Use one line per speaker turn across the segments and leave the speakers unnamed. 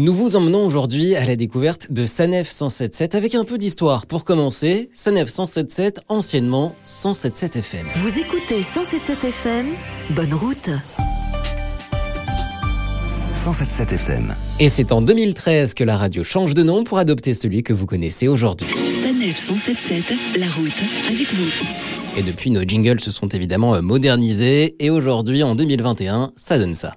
Nous vous emmenons aujourd'hui à la découverte de Sanef 177 avec un peu d'histoire. Pour commencer, Sanef 177, anciennement 177 FM.
Vous écoutez 177 FM, bonne route.
177 FM.
Et c'est en 2013 que la radio change de nom pour adopter celui que vous connaissez aujourd'hui.
Sanef 177, la route avec vous.
Et depuis, nos jingles se sont évidemment modernisés et aujourd'hui, en 2021, ça donne ça.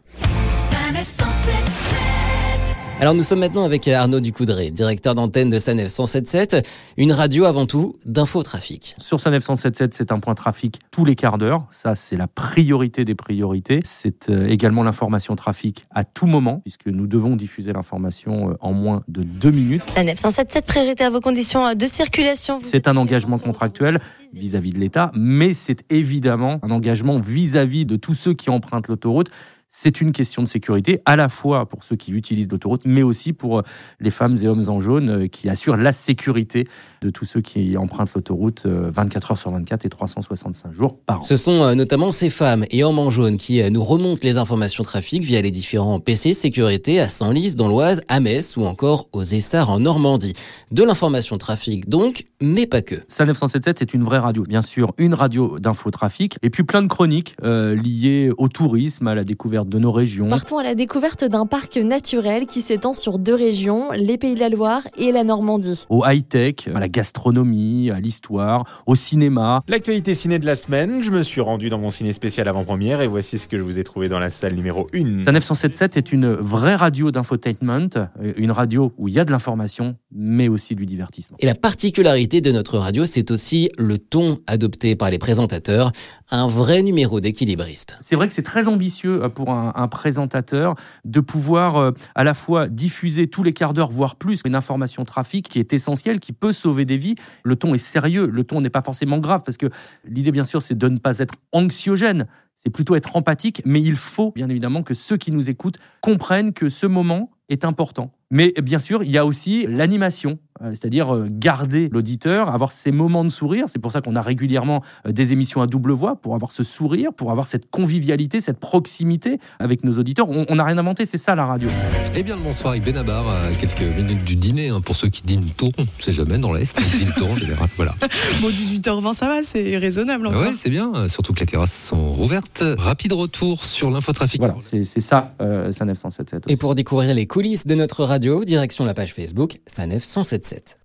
Sanef 177.
Alors nous sommes maintenant avec Arnaud Ducoudré, directeur d'antenne de Sanef 177, une radio avant tout d'infotrafic.
Sur sa 977, c'est un point trafic tous les quarts d'heure. Ça, c'est la priorité des priorités. C'est euh, également l'information trafic à tout moment, puisque nous devons diffuser l'information euh, en moins de deux minutes.
La 977 priorité à vos conditions de circulation.
C'est un engagement contractuel vis-à-vis de l'État, mais c'est évidemment un engagement vis-à-vis de tous ceux qui empruntent l'autoroute. C'est une question de sécurité, à la fois pour ceux qui utilisent l'autoroute, mais aussi pour euh, les femmes et hommes en jaune euh, qui assurent la sécurité de tous ceux qui empruntent l'autoroute euh, 24 heures sur 24 et 365 jours par an.
Ce sont euh, notamment ces femmes et hommes en jaune qui euh, nous remontent les informations trafic via les différents PC sécurité à Senlis dans l'Oise, à Metz ou encore aux Essarts en Normandie. De l'information trafic donc, mais pas que.
Ça 977, c'est une vraie radio. Bien sûr, une radio d'infotrafic et puis plein de chroniques euh, liées au tourisme, à la découverte de nos régions.
Partons à la découverte d'un parc naturel qui s'étend sur deux régions, les Pays de la Loire et la Normandie.
Au high-tech, à la gastronomie, à l'histoire, au cinéma.
L'actualité ciné de la semaine, je me suis rendu dans mon ciné spécial avant-première et voici ce que je vous ai trouvé dans la salle numéro 1.
Ça 977 est une vraie radio d'infotainment, euh, une radio où il y a de l'information, mais aussi du divertissement.
Et la particularité de notre radio, c'est aussi le ton adopté par les présentateurs, un vrai numéro d'équilibriste.
C'est vrai que c'est très ambitieux euh, pour un, un présentateur de pouvoir euh, à la fois diffuser tous les quarts d'heure, voire plus, une information trafic qui est essentielle, qui peut sauver des vies. Le ton est sérieux, le ton n'est pas forcément grave, parce que l'idée, bien sûr, c'est de ne pas être anxiogène, c'est plutôt être empathique, mais il faut bien évidemment que ceux qui nous écoutent comprennent que ce moment est important. Mais bien sûr, il y a aussi l'animation, c'est-à-dire euh, garder l'auditeur, avoir ces moments de sourire. C'est pour ça qu'on a régulièrement euh, des émissions à double voix, pour avoir ce sourire, pour avoir cette convivialité, cette proximité avec nos auditeurs. On n'a rien inventé, c'est ça la radio.
Eh bien, le bonsoir avec Benabar, à quelques minutes du dîner, hein, pour ceux qui dînent tôt, on sait jamais dans l'Est, ils dînent tôt en général, voilà.
Bon, 18h20, ça va, c'est raisonnable encore.
Ouais, c'est bien, euh, surtout que les terrasses sont rouvertes. Rapide retour sur l'infotrafic.
Voilà, c'est c'est ça, euh, ça 977.
Et pour découvrir les coulisses de notre radio, direction la page Facebook Sanef 177. it.